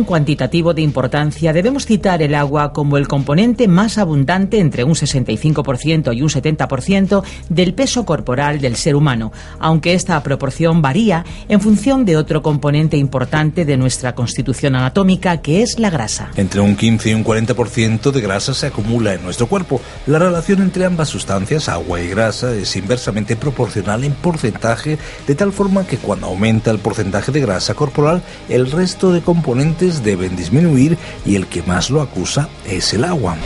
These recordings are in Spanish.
Orden cuantitativo de importancia, debemos citar el agua como el componente más abundante entre un 65% y un 70% del peso corporal del ser humano, aunque esta proporción varía en función de otro componente importante de nuestra constitución anatómica, que es la grasa. Entre un 15 y un 40% de grasa se acumula en nuestro cuerpo. La relación entre ambas sustancias, agua y grasa, es inversamente proporcional en porcentaje, de tal forma que cuando aumenta el porcentaje de grasa corporal, el resto de componentes deben disminuir y el que más lo acusa es el agua.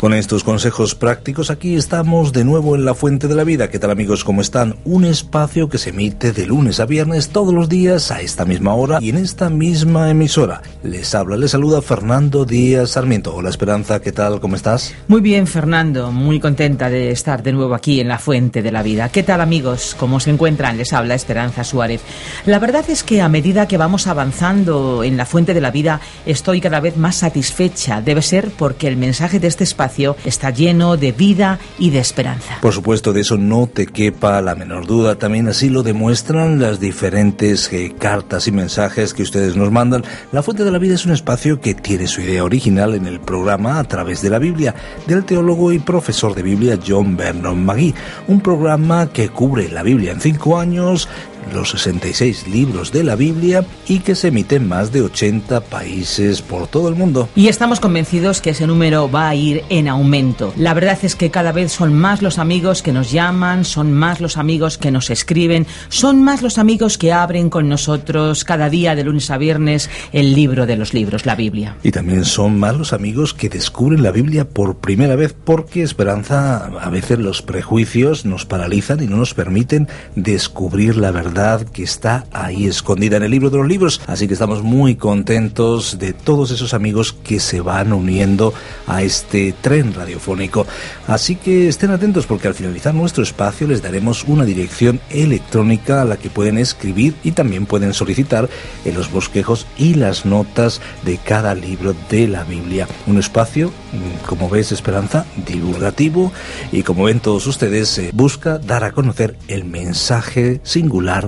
Con estos consejos prácticos aquí estamos de nuevo en la Fuente de la Vida. ¿Qué tal amigos? ¿Cómo están? Un espacio que se emite de lunes a viernes todos los días a esta misma hora y en esta misma emisora. Les habla, les saluda Fernando Díaz Sarmiento. Hola Esperanza, ¿qué tal? ¿Cómo estás? Muy bien Fernando, muy contenta de estar de nuevo aquí en la Fuente de la Vida. ¿Qué tal amigos? ¿Cómo se encuentran? Les habla Esperanza Suárez. La verdad es que a medida que vamos avanzando en la Fuente de la Vida estoy cada vez más satisfecha. Debe ser porque el mensaje de este espacio está lleno de vida y de esperanza. Por supuesto, de eso no te quepa la menor duda. También así lo demuestran las diferentes eh, cartas y mensajes que ustedes nos mandan. La Fuente de la Vida es un espacio que tiene su idea original en el programa a través de la Biblia del teólogo y profesor de Biblia John Vernon McGee. Un programa que cubre la Biblia en cinco años, los 66 libros de la Biblia y que se emite en más de 80 países por todo el mundo. Y estamos convencidos que ese número va a ir en aumento. La verdad es que cada vez son más los amigos que nos llaman, son más los amigos que nos escriben, son más los amigos que abren con nosotros cada día de lunes a viernes el libro de los libros, la Biblia. Y también son más los amigos que descubren la Biblia por primera vez porque Esperanza a veces los prejuicios nos paralizan y no nos permiten descubrir la verdad que está ahí escondida en el libro de los libros. Así que estamos muy contentos de todos esos amigos que se van uniendo a este tren radiofónico. Así que estén atentos porque al finalizar nuestro espacio les daremos una dirección electrónica a la que pueden escribir y también pueden solicitar en los bosquejos y las notas de cada libro de la Biblia. Un espacio, como ves, Esperanza, divulgativo y como ven todos ustedes, busca dar a conocer el mensaje singular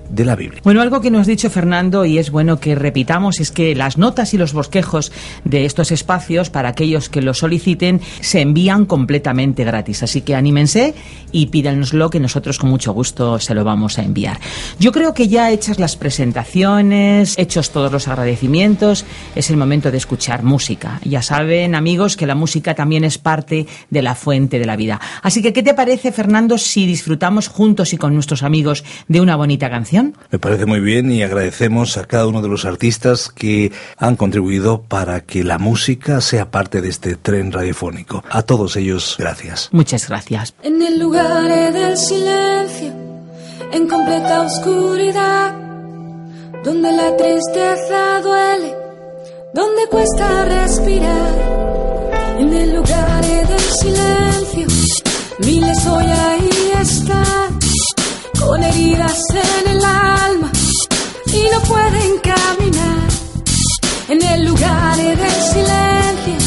de la Biblia. Bueno, algo que nos ha dicho Fernando y es bueno que repitamos es que las notas y los bosquejos de estos espacios para aquellos que lo soliciten se envían completamente gratis. Así que anímense y pídanoslo que nosotros con mucho gusto se lo vamos a enviar. Yo creo que ya hechas las presentaciones, hechos todos los agradecimientos, es el momento de escuchar música. Ya saben, amigos, que la música también es parte de la fuente de la vida. Así que, ¿qué te parece, Fernando, si disfrutamos juntos y con nuestros amigos de una bonita canción? Me parece muy bien y agradecemos a cada uno de los artistas que han contribuido para que la música sea parte de este tren radiofónico. A todos ellos, gracias. Muchas gracias. En el lugar del silencio, en completa oscuridad, donde la tristeza duele, donde cuesta respirar, en el lugar del silencio, miles hoy ahí están con heridas en el alma y no pueden caminar en el lugar del silencio.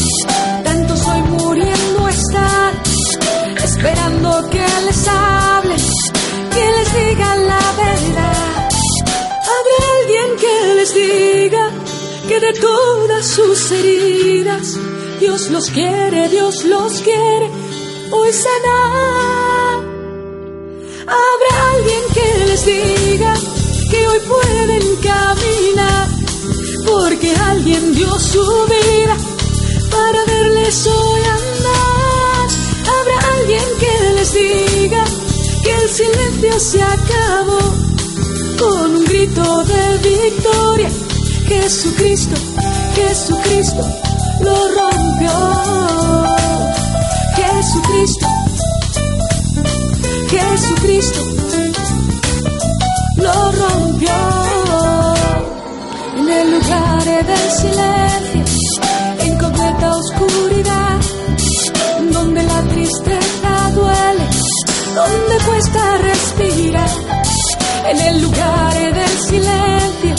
Tantos hoy muriendo están, esperando que les hable, que les diga la verdad. Habrá alguien que les diga que de todas sus heridas, Dios los quiere, Dios los quiere hoy sanar. Habrá alguien que les diga que hoy pueden caminar, porque alguien dio su vida para verles hoy andar. Habrá alguien que les diga que el silencio se acabó con un grito de victoria. Jesucristo, Jesucristo lo rompió. Jesucristo Jesucristo lo rompió en el lugar del silencio, en completa oscuridad, donde la tristeza duele, donde cuesta respirar, en el lugar del silencio,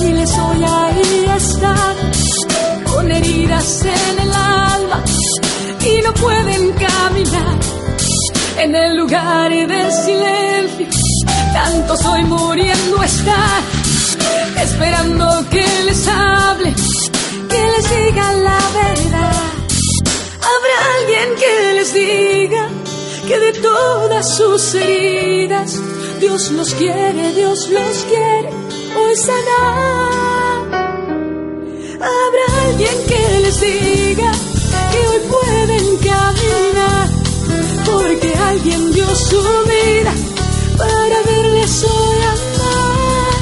miles hoy ahí están, con heridas en el alma y no pueden tanto soy muriendo estar, esperando que les hable, que les diga la verdad. Habrá alguien que les diga que de todas sus heridas, Dios los quiere, Dios los quiere hoy sanar. Habrá alguien que les diga que hoy pueden caminar, alguien dio su vida para verles hoy amar.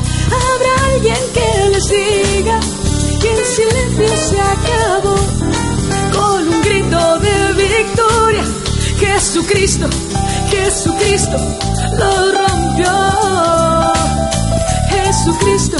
Habrá alguien que les diga que el silencio se acabó con un grito de victoria. Jesucristo, Jesucristo lo rompió. Jesucristo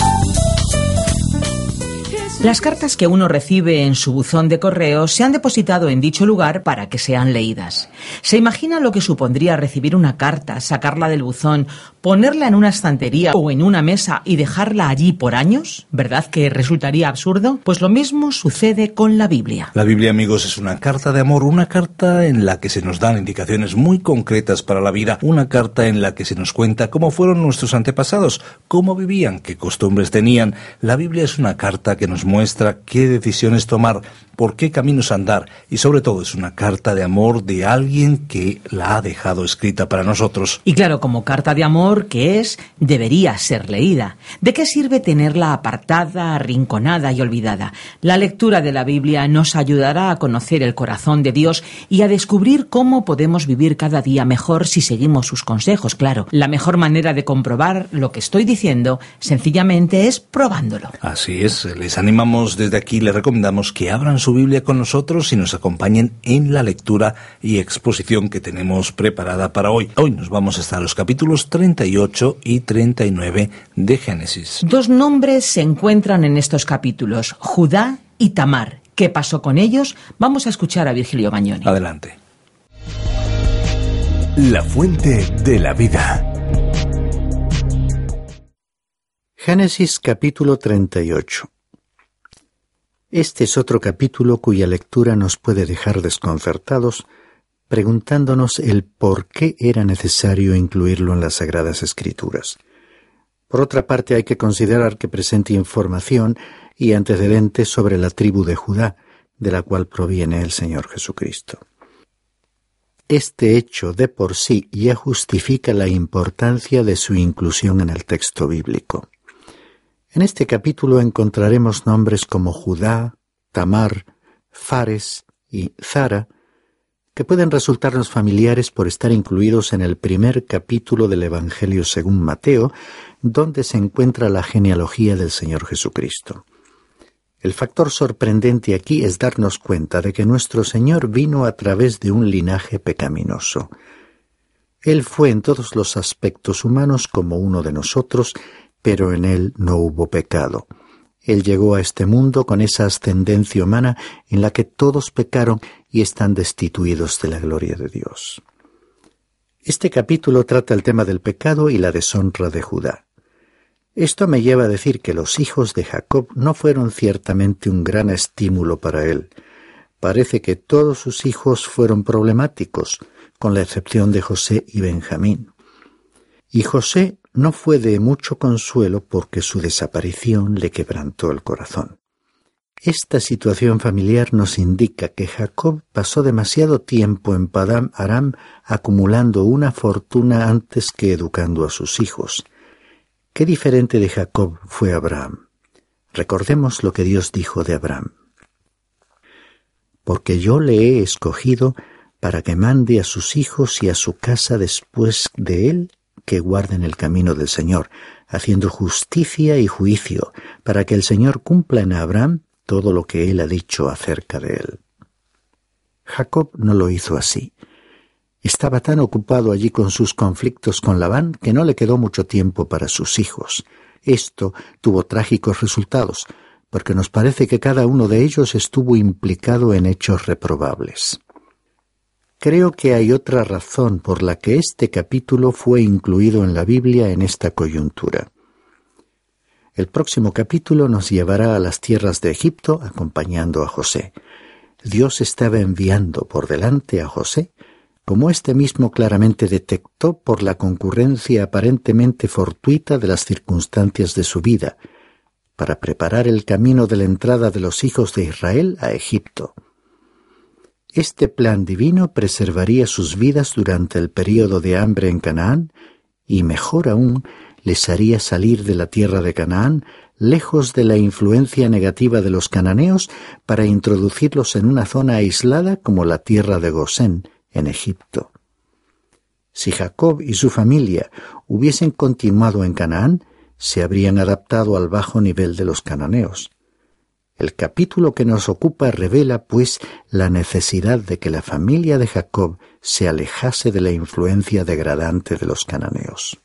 las cartas que uno recibe en su buzón de correo se han depositado en dicho lugar para que sean leídas. ¿Se imagina lo que supondría recibir una carta, sacarla del buzón, ponerla en una estantería o en una mesa y dejarla allí por años? ¿Verdad que resultaría absurdo? Pues lo mismo sucede con la Biblia. La Biblia, amigos, es una carta de amor, una carta en la que se nos dan indicaciones muy concretas para la vida, una carta en la que se nos cuenta cómo fueron nuestros antepasados, cómo vivían, qué costumbres tenían. La Biblia es una carta que nos muestra qué decisiones tomar, por qué caminos andar y sobre todo es una carta de amor de alguien que la ha dejado escrita para nosotros. Y claro, como carta de amor que es, debería ser leída. ¿De qué sirve tenerla apartada, arrinconada y olvidada? La lectura de la Biblia nos ayudará a conocer el corazón de Dios y a descubrir cómo podemos vivir cada día mejor si seguimos sus consejos, claro. La mejor manera de comprobar lo que estoy diciendo sencillamente es probándolo. Así es, les animamos desde aquí, les recomendamos que abran su Biblia con nosotros y nos acompañen en la lectura y exposición que tenemos preparada para hoy. Hoy nos vamos hasta los capítulos 38 y 39 de Génesis. Dos nombres se encuentran en estos capítulos, Judá y Tamar. ¿Qué pasó con ellos? Vamos a escuchar a Virgilio Bagnoni. Adelante. La fuente de la vida. Génesis capítulo 38 este es otro capítulo cuya lectura nos puede dejar desconcertados, preguntándonos el por qué era necesario incluirlo en las Sagradas Escrituras. Por otra parte, hay que considerar que presenta información y antecedentes sobre la tribu de Judá, de la cual proviene el Señor Jesucristo. Este hecho de por sí ya justifica la importancia de su inclusión en el texto bíblico. En este capítulo encontraremos nombres como Judá, Tamar, Fares y Zara, que pueden resultarnos familiares por estar incluidos en el primer capítulo del Evangelio según Mateo, donde se encuentra la genealogía del Señor Jesucristo. El factor sorprendente aquí es darnos cuenta de que nuestro Señor vino a través de un linaje pecaminoso. Él fue en todos los aspectos humanos como uno de nosotros pero en él no hubo pecado. Él llegó a este mundo con esa ascendencia humana en la que todos pecaron y están destituidos de la gloria de Dios. Este capítulo trata el tema del pecado y la deshonra de Judá. Esto me lleva a decir que los hijos de Jacob no fueron ciertamente un gran estímulo para él. Parece que todos sus hijos fueron problemáticos, con la excepción de José y Benjamín. Y José no fue de mucho consuelo porque su desaparición le quebrantó el corazón. Esta situación familiar nos indica que Jacob pasó demasiado tiempo en Padam Aram acumulando una fortuna antes que educando a sus hijos. Qué diferente de Jacob fue Abraham. Recordemos lo que Dios dijo de Abraham. Porque yo le he escogido para que mande a sus hijos y a su casa después de él que guarden el camino del Señor, haciendo justicia y juicio, para que el Señor cumpla en Abraham todo lo que él ha dicho acerca de él. Jacob no lo hizo así. Estaba tan ocupado allí con sus conflictos con Labán que no le quedó mucho tiempo para sus hijos. Esto tuvo trágicos resultados, porque nos parece que cada uno de ellos estuvo implicado en hechos reprobables. Creo que hay otra razón por la que este capítulo fue incluido en la Biblia en esta coyuntura. El próximo capítulo nos llevará a las tierras de Egipto acompañando a José. Dios estaba enviando por delante a José como éste mismo claramente detectó por la concurrencia aparentemente fortuita de las circunstancias de su vida, para preparar el camino de la entrada de los hijos de Israel a Egipto. Este plan divino preservaría sus vidas durante el período de hambre en Canaán y, mejor aún, les haría salir de la tierra de Canaán lejos de la influencia negativa de los cananeos para introducirlos en una zona aislada como la tierra de Gosén, en Egipto. Si Jacob y su familia hubiesen continuado en Canaán, se habrían adaptado al bajo nivel de los cananeos. El capítulo que nos ocupa revela, pues, la necesidad de que la familia de Jacob se alejase de la influencia degradante de los cananeos.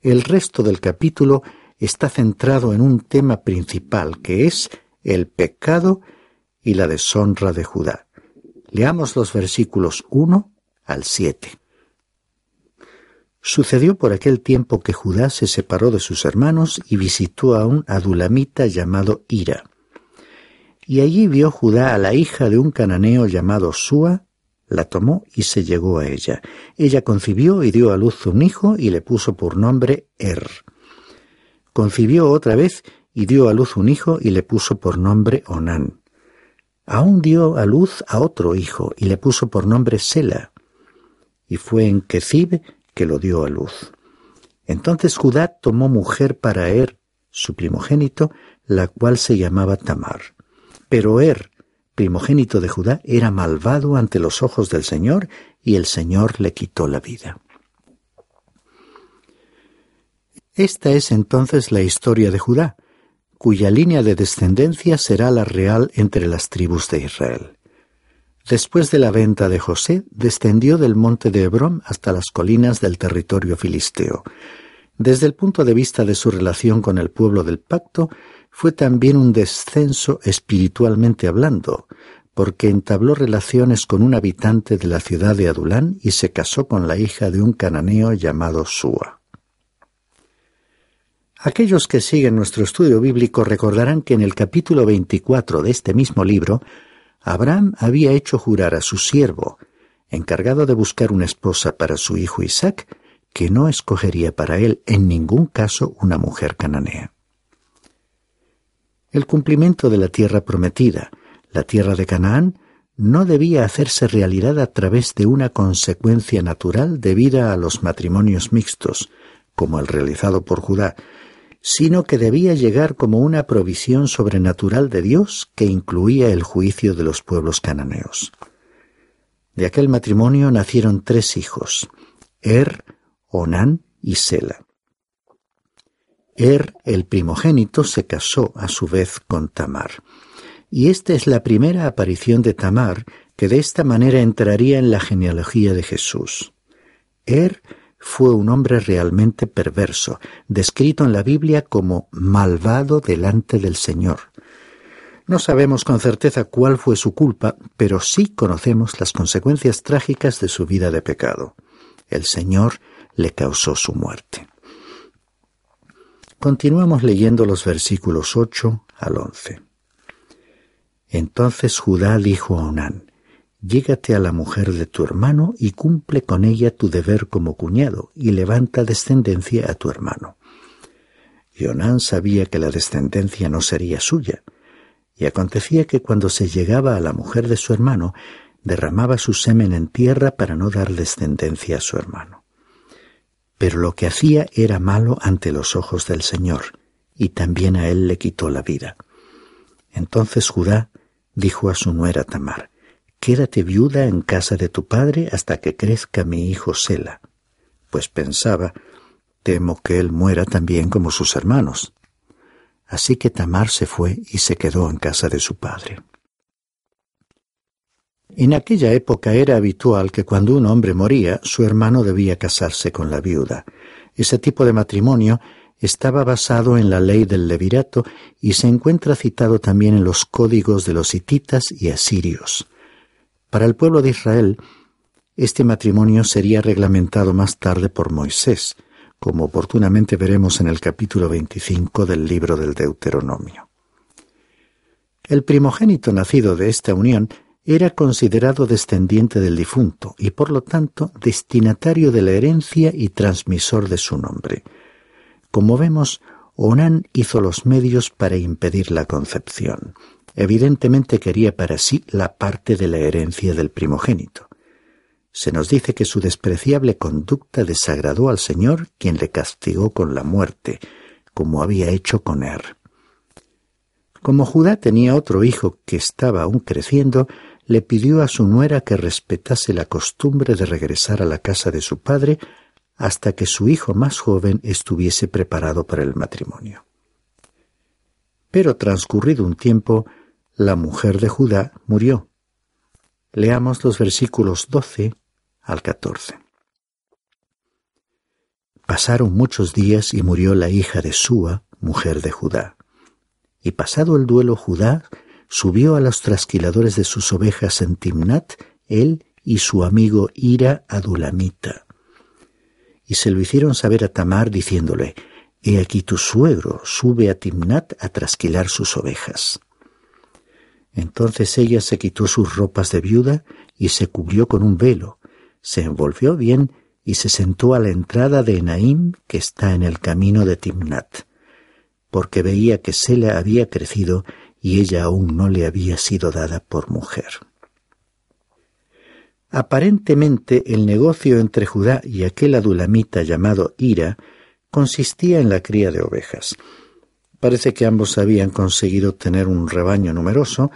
El resto del capítulo está centrado en un tema principal que es el pecado y la deshonra de Judá. Leamos los versículos 1 al 7. Sucedió por aquel tiempo que Judá se separó de sus hermanos y visitó a un adulamita llamado Ira. Y allí vio Judá a la hija de un cananeo llamado Sua, la tomó y se llegó a ella. Ella concibió y dio a luz un hijo y le puso por nombre Er. Concibió otra vez y dio a luz un hijo y le puso por nombre Onán. Aún dio a luz a otro hijo y le puso por nombre Sela. Y fue en Quecib que lo dio a luz. Entonces Judá tomó mujer para Er, su primogénito, la cual se llamaba Tamar. Pero Er, primogénito de Judá, era malvado ante los ojos del Señor, y el Señor le quitó la vida. Esta es entonces la historia de Judá, cuya línea de descendencia será la real entre las tribus de Israel. Después de la venta de José, descendió del monte de Hebrón hasta las colinas del territorio filisteo. Desde el punto de vista de su relación con el pueblo del pacto, fue también un descenso espiritualmente hablando, porque entabló relaciones con un habitante de la ciudad de Adulán y se casó con la hija de un cananeo llamado Sua. Aquellos que siguen nuestro estudio bíblico recordarán que en el capítulo 24 de este mismo libro Abraham había hecho jurar a su siervo, encargado de buscar una esposa para su hijo Isaac, que no escogería para él en ningún caso una mujer cananea. El cumplimiento de la tierra prometida, la tierra de Canaán, no debía hacerse realidad a través de una consecuencia natural debida a los matrimonios mixtos, como el realizado por Judá, sino que debía llegar como una provisión sobrenatural de Dios que incluía el juicio de los pueblos cananeos. De aquel matrimonio nacieron tres hijos, Er, Onán y Sela. Er, el primogénito, se casó a su vez con Tamar. Y esta es la primera aparición de Tamar, que de esta manera entraría en la genealogía de Jesús. Er fue un hombre realmente perverso, descrito en la Biblia como malvado delante del Señor. No sabemos con certeza cuál fue su culpa, pero sí conocemos las consecuencias trágicas de su vida de pecado. El Señor le causó su muerte. Continuamos leyendo los versículos 8 al 11. Entonces Judá dijo a Onán, Llégate a la mujer de tu hermano y cumple con ella tu deber como cuñado y levanta descendencia a tu hermano. Y sabía que la descendencia no sería suya, y acontecía que cuando se llegaba a la mujer de su hermano, derramaba su semen en tierra para no dar descendencia a su hermano. Pero lo que hacía era malo ante los ojos del Señor, y también a él le quitó la vida. Entonces Judá dijo a su nuera Tamar, Quédate viuda en casa de tu padre hasta que crezca mi hijo Sela, pues pensaba, temo que él muera también como sus hermanos. Así que Tamar se fue y se quedó en casa de su padre. En aquella época era habitual que cuando un hombre moría, su hermano debía casarse con la viuda. Ese tipo de matrimonio estaba basado en la ley del levirato y se encuentra citado también en los códigos de los hititas y asirios. Para el pueblo de Israel, este matrimonio sería reglamentado más tarde por Moisés, como oportunamente veremos en el capítulo 25 del libro del Deuteronomio. El primogénito nacido de esta unión era considerado descendiente del difunto y por lo tanto destinatario de la herencia y transmisor de su nombre. Como vemos, Onán hizo los medios para impedir la concepción. Evidentemente quería para sí la parte de la herencia del primogénito. Se nos dice que su despreciable conducta desagradó al Señor, quien le castigó con la muerte, como había hecho con Er. Como Judá tenía otro hijo que estaba aún creciendo, le pidió a su nuera que respetase la costumbre de regresar a la casa de su padre hasta que su hijo más joven estuviese preparado para el matrimonio. Pero transcurrido un tiempo, la mujer de Judá murió. Leamos los versículos 12 al 14. Pasaron muchos días y murió la hija de Súa, mujer de Judá. Y pasado el duelo Judá, subió a los trasquiladores de sus ovejas en Timnat, él y su amigo Ira Adulamita. Y se lo hicieron saber a Tamar diciéndole, He aquí tu suegro sube a Timnat a trasquilar sus ovejas. Entonces ella se quitó sus ropas de viuda y se cubrió con un velo, se envolvió bien y se sentó a la entrada de Enaim que está en el camino de Timnat, porque veía que Sela había crecido y ella aún no le había sido dada por mujer. Aparentemente el negocio entre Judá y aquel adulamita llamado Ira consistía en la cría de ovejas. Parece que ambos habían conseguido tener un rebaño numeroso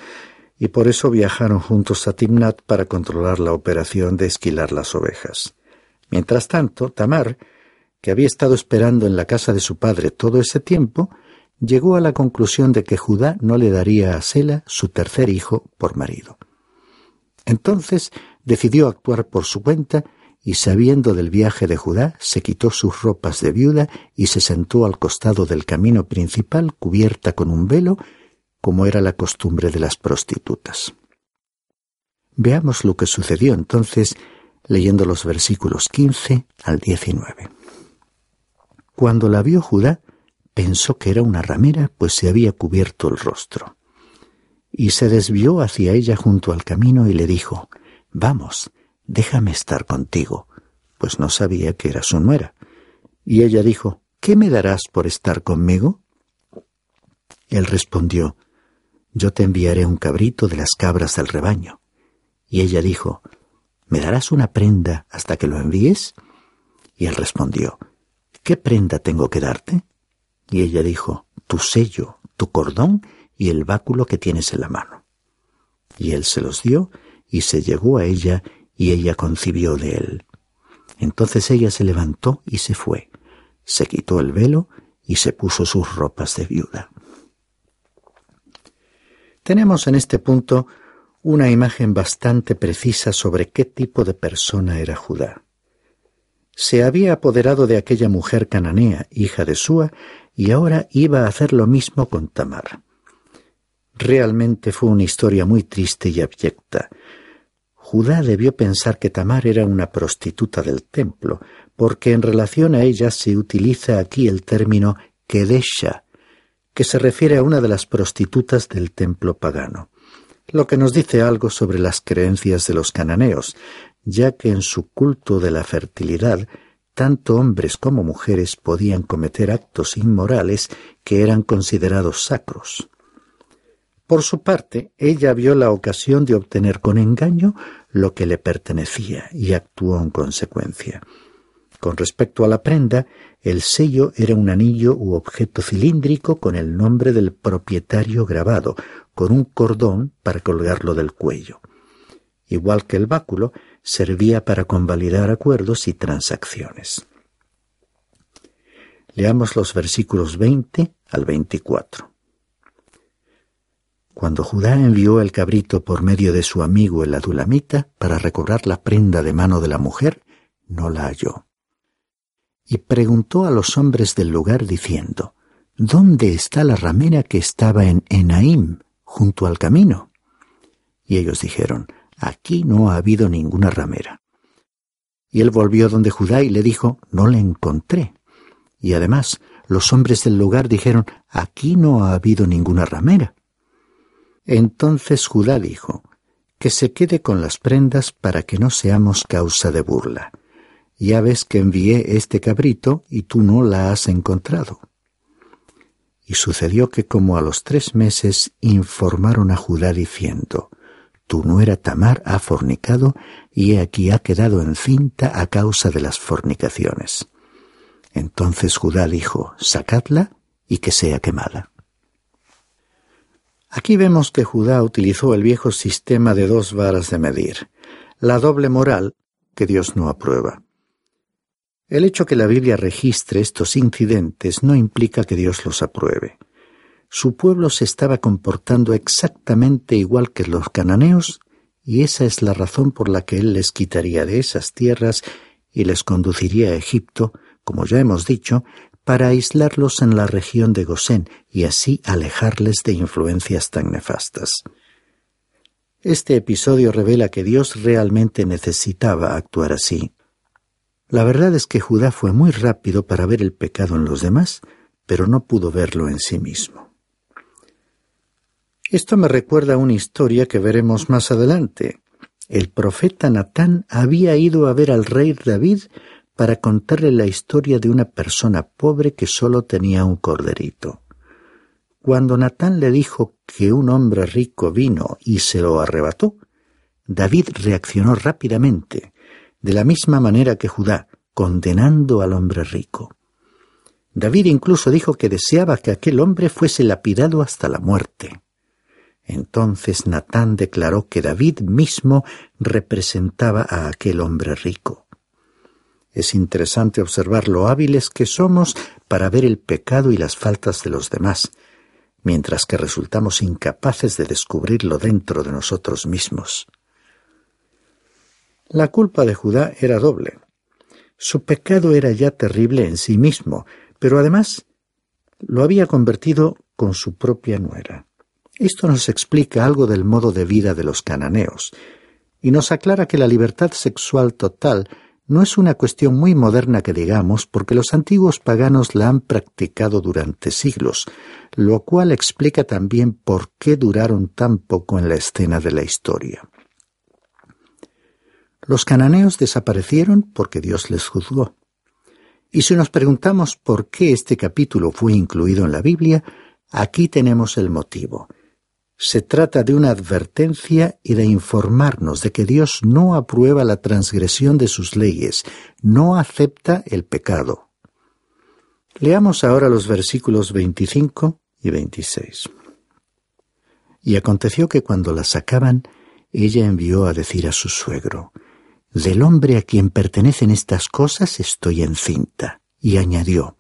y por eso viajaron juntos a Timnat para controlar la operación de esquilar las ovejas. Mientras tanto, Tamar, que había estado esperando en la casa de su padre todo ese tiempo, llegó a la conclusión de que Judá no le daría a Sela, su tercer hijo, por marido. Entonces decidió actuar por su cuenta y sabiendo del viaje de Judá, se quitó sus ropas de viuda y se sentó al costado del camino principal cubierta con un velo, como era la costumbre de las prostitutas. Veamos lo que sucedió entonces leyendo los versículos 15 al 19. Cuando la vio Judá, pensó que era una ramera, pues se había cubierto el rostro. Y se desvió hacia ella junto al camino y le dijo, Vamos, déjame estar contigo, pues no sabía que era su nuera. Y ella dijo, ¿qué me darás por estar conmigo? Él respondió, Yo te enviaré un cabrito de las cabras del rebaño. Y ella dijo, ¿me darás una prenda hasta que lo envíes? Y él respondió, ¿qué prenda tengo que darte? Y ella dijo, tu sello, tu cordón y el báculo que tienes en la mano. Y él se los dio y se llegó a ella y ella concibió de él. Entonces ella se levantó y se fue, se quitó el velo y se puso sus ropas de viuda. Tenemos en este punto una imagen bastante precisa sobre qué tipo de persona era Judá. Se había apoderado de aquella mujer cananea, hija de Súa, y ahora iba a hacer lo mismo con Tamar. Realmente fue una historia muy triste y abyecta. Judá debió pensar que Tamar era una prostituta del templo, porque en relación a ella se utiliza aquí el término Kedesha, que se refiere a una de las prostitutas del templo pagano, lo que nos dice algo sobre las creencias de los cananeos, ya que en su culto de la fertilidad tanto hombres como mujeres podían cometer actos inmorales que eran considerados sacros. Por su parte, ella vio la ocasión de obtener con engaño lo que le pertenecía y actuó en consecuencia. Con respecto a la prenda, el sello era un anillo u objeto cilíndrico con el nombre del propietario grabado, con un cordón para colgarlo del cuello. Igual que el báculo, servía para convalidar acuerdos y transacciones. Leamos los versículos 20 al 24. Cuando Judá envió el cabrito por medio de su amigo el adulamita para recobrar la prenda de mano de la mujer, no la halló. Y preguntó a los hombres del lugar diciendo, ¿Dónde está la ramera que estaba en Enaim, junto al camino? Y ellos dijeron, Aquí no ha habido ninguna ramera. Y él volvió donde Judá y le dijo, No la encontré. Y además, los hombres del lugar dijeron, Aquí no ha habido ninguna ramera. Entonces Judá dijo, que se quede con las prendas para que no seamos causa de burla. Ya ves que envié este cabrito y tú no la has encontrado. Y sucedió que como a los tres meses informaron a Judá diciendo, Tu nuera Tamar ha fornicado y aquí ha quedado encinta a causa de las fornicaciones. Entonces Judá dijo, Sacadla y que sea quemada. Aquí vemos que Judá utilizó el viejo sistema de dos varas de medir, la doble moral que Dios no aprueba. El hecho que la Biblia registre estos incidentes no implica que Dios los apruebe. Su pueblo se estaba comportando exactamente igual que los cananeos, y esa es la razón por la que Él les quitaría de esas tierras y les conduciría a Egipto, como ya hemos dicho, para aislarlos en la región de Gosén y así alejarles de influencias tan nefastas. Este episodio revela que Dios realmente necesitaba actuar así. La verdad es que Judá fue muy rápido para ver el pecado en los demás, pero no pudo verlo en sí mismo. Esto me recuerda una historia que veremos más adelante. El profeta Natán había ido a ver al rey David para contarle la historia de una persona pobre que solo tenía un corderito. Cuando Natán le dijo que un hombre rico vino y se lo arrebató, David reaccionó rápidamente, de la misma manera que Judá, condenando al hombre rico. David incluso dijo que deseaba que aquel hombre fuese lapidado hasta la muerte. Entonces Natán declaró que David mismo representaba a aquel hombre rico. Es interesante observar lo hábiles que somos para ver el pecado y las faltas de los demás, mientras que resultamos incapaces de descubrirlo dentro de nosotros mismos. La culpa de Judá era doble. Su pecado era ya terrible en sí mismo, pero además lo había convertido con su propia nuera. Esto nos explica algo del modo de vida de los cananeos, y nos aclara que la libertad sexual total no es una cuestión muy moderna que digamos, porque los antiguos paganos la han practicado durante siglos, lo cual explica también por qué duraron tan poco en la escena de la historia. Los cananeos desaparecieron porque Dios les juzgó. Y si nos preguntamos por qué este capítulo fue incluido en la Biblia, aquí tenemos el motivo. Se trata de una advertencia y de informarnos de que Dios no aprueba la transgresión de sus leyes, no acepta el pecado. Leamos ahora los versículos 25 y 26. Y aconteció que cuando la sacaban, ella envió a decir a su suegro, Del hombre a quien pertenecen estas cosas estoy encinta. Y añadió,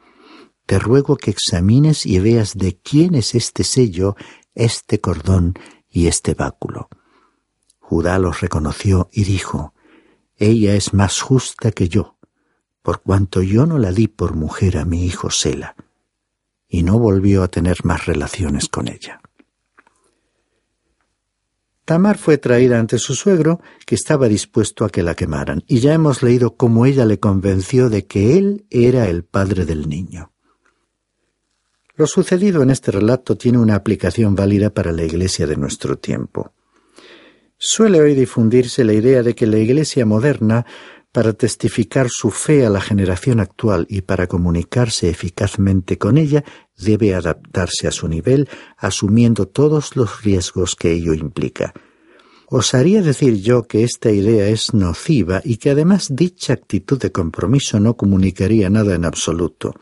Te ruego que examines y veas de quién es este sello este cordón y este báculo. Judá los reconoció y dijo, Ella es más justa que yo, por cuanto yo no la di por mujer a mi hijo Sela, y no volvió a tener más relaciones con ella. Tamar fue traída ante su suegro, que estaba dispuesto a que la quemaran, y ya hemos leído cómo ella le convenció de que él era el padre del niño. Lo sucedido en este relato tiene una aplicación válida para la Iglesia de nuestro tiempo. Suele hoy difundirse la idea de que la Iglesia moderna, para testificar su fe a la generación actual y para comunicarse eficazmente con ella, debe adaptarse a su nivel, asumiendo todos los riesgos que ello implica. Osaría decir yo que esta idea es nociva y que además dicha actitud de compromiso no comunicaría nada en absoluto.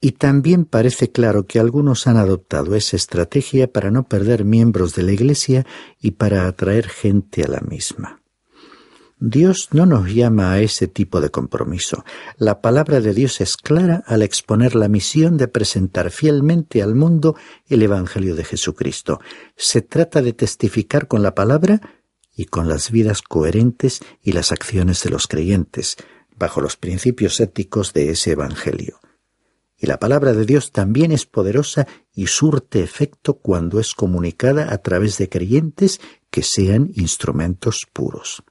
Y también parece claro que algunos han adoptado esa estrategia para no perder miembros de la Iglesia y para atraer gente a la misma. Dios no nos llama a ese tipo de compromiso. La palabra de Dios es clara al exponer la misión de presentar fielmente al mundo el Evangelio de Jesucristo. Se trata de testificar con la palabra y con las vidas coherentes y las acciones de los creyentes, bajo los principios éticos de ese Evangelio. Y la palabra de Dios también es poderosa y surte efecto cuando es comunicada a través de creyentes que sean instrumentos puros.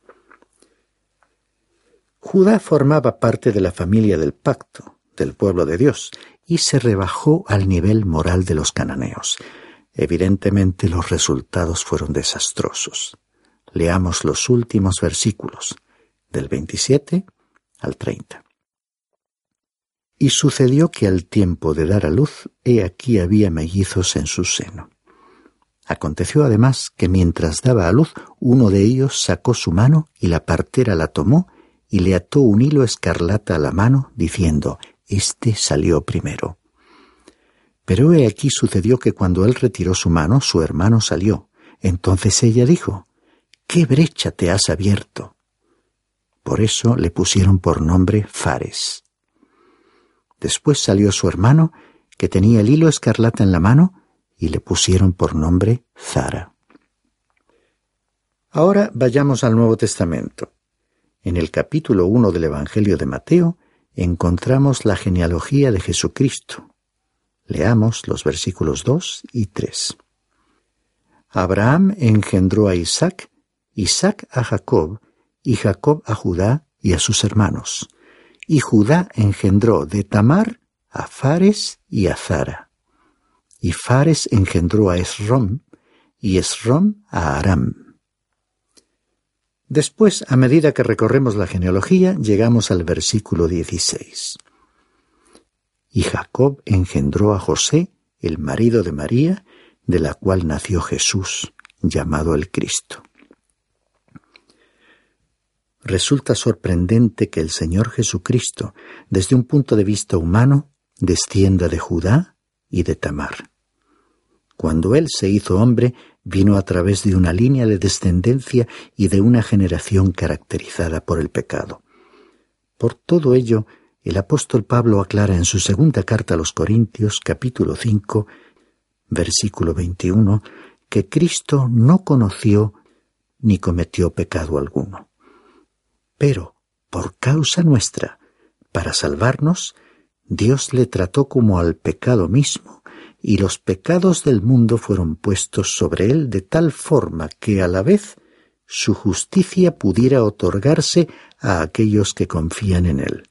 Judá formaba parte de la familia del pacto, del pueblo de Dios, y se rebajó al nivel moral de los cananeos. Evidentemente los resultados fueron desastrosos. Leamos los últimos versículos, del 27 al 30. Y sucedió que al tiempo de dar a luz, he aquí había mellizos en su seno. Aconteció además que mientras daba a luz, uno de ellos sacó su mano y la partera la tomó y le ató un hilo escarlata a la mano, diciendo, Este salió primero. Pero he aquí sucedió que cuando él retiró su mano, su hermano salió. Entonces ella dijo, ¿Qué brecha te has abierto? Por eso le pusieron por nombre Fares. Después salió su hermano, que tenía el hilo escarlata en la mano, y le pusieron por nombre Zara. Ahora vayamos al Nuevo Testamento. En el capítulo 1 del Evangelio de Mateo encontramos la genealogía de Jesucristo. Leamos los versículos 2 y 3. Abraham engendró a Isaac, Isaac a Jacob, y Jacob a Judá y a sus hermanos. Y Judá engendró de Tamar a Fares y a Zara. Y Fares engendró a Esrom, y Esrom a Aram. Después, a medida que recorremos la genealogía, llegamos al versículo 16. Y Jacob engendró a José, el marido de María, de la cual nació Jesús, llamado el Cristo. Resulta sorprendente que el Señor Jesucristo, desde un punto de vista humano, descienda de Judá y de Tamar. Cuando Él se hizo hombre, vino a través de una línea de descendencia y de una generación caracterizada por el pecado. Por todo ello, el apóstol Pablo aclara en su segunda carta a los Corintios, capítulo 5, versículo 21, que Cristo no conoció ni cometió pecado alguno. Pero, por causa nuestra, para salvarnos, Dios le trató como al pecado mismo, y los pecados del mundo fueron puestos sobre él de tal forma que a la vez su justicia pudiera otorgarse a aquellos que confían en él.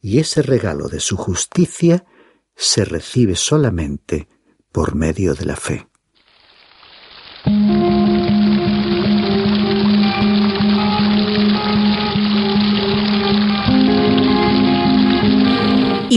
Y ese regalo de su justicia se recibe solamente por medio de la fe.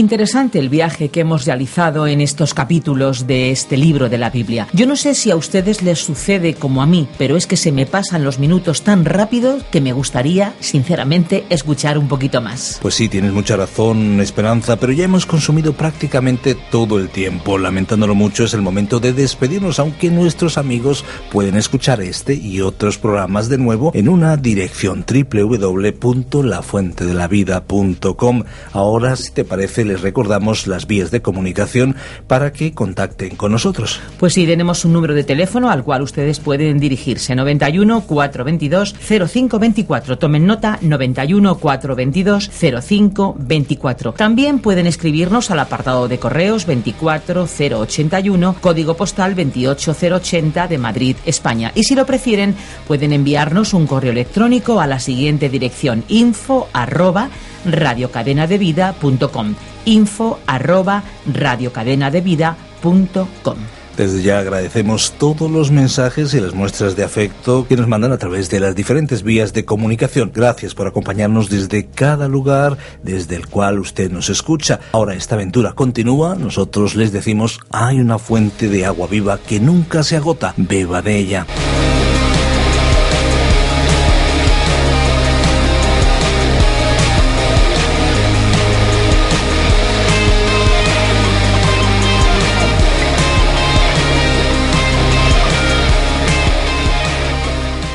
Interesante el viaje que hemos realizado en estos capítulos de este libro de la Biblia. Yo no sé si a ustedes les sucede como a mí, pero es que se me pasan los minutos tan rápido que me gustaría, sinceramente, escuchar un poquito más. Pues sí, tienes mucha razón, Esperanza, pero ya hemos consumido prácticamente todo el tiempo. Lamentándolo mucho, es el momento de despedirnos, aunque nuestros amigos pueden escuchar este y otros programas de nuevo en una dirección www.lafuentedelavida.com. Ahora, si te parece, les recordamos las vías de comunicación para que contacten con nosotros. Pues sí, tenemos un número de teléfono al cual ustedes pueden dirigirse, 91 422 0524. Tomen nota, 91 422 0524. También pueden escribirnos al apartado de correos 24081, código postal 28080 de Madrid, España. Y si lo prefieren, pueden enviarnos un correo electrónico a la siguiente dirección info arroba radiocadenadevida.com info arroba radiocadenadevida.com desde ya agradecemos todos los mensajes y las muestras de afecto que nos mandan a través de las diferentes vías de comunicación. Gracias por acompañarnos desde cada lugar desde el cual usted nos escucha. Ahora esta aventura continúa. Nosotros les decimos, hay una fuente de agua viva que nunca se agota. Beba de ella.